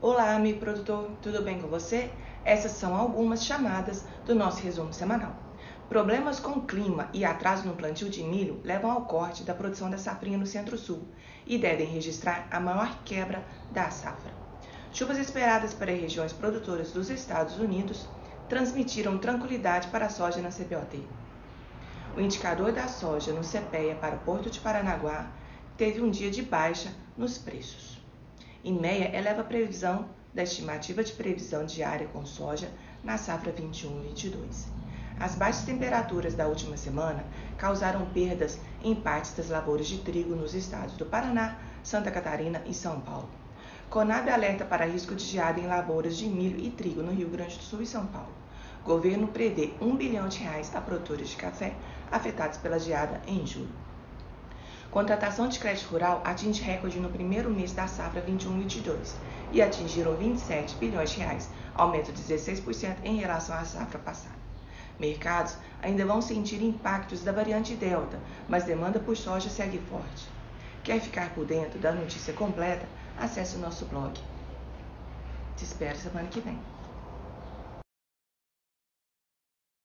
Olá, amigo produtor, tudo bem com você? Essas são algumas chamadas do nosso resumo semanal. Problemas com o clima e atraso no plantio de milho levam ao corte da produção da safrinha no Centro-Sul e devem registrar a maior quebra da safra. Chuvas esperadas para regiões produtoras dos Estados Unidos transmitiram tranquilidade para a soja na CPOT. O indicador da soja no CPEA para o Porto de Paranaguá teve um dia de baixa nos preços. IMEA eleva a previsão da estimativa de previsão diária com soja na safra 21-22. As baixas temperaturas da última semana causaram perdas em partes das lavouras de trigo nos estados do Paraná, Santa Catarina e São Paulo. Conab alerta para risco de geada em lavouras de milho e trigo no Rio Grande do Sul e São Paulo. Governo prevê 1 bilhão de reais a produtores de café afetados pela geada em julho. Contratação de crédito rural atinge recorde no primeiro mês da safra 21-22 e atingiram 27 bilhões de reais, aumento de 16% em relação à safra passada. Mercados ainda vão sentir impactos da variante Delta, mas demanda por soja segue forte. Quer ficar por dentro da notícia completa? Acesse o nosso blog. Te espero semana que vem.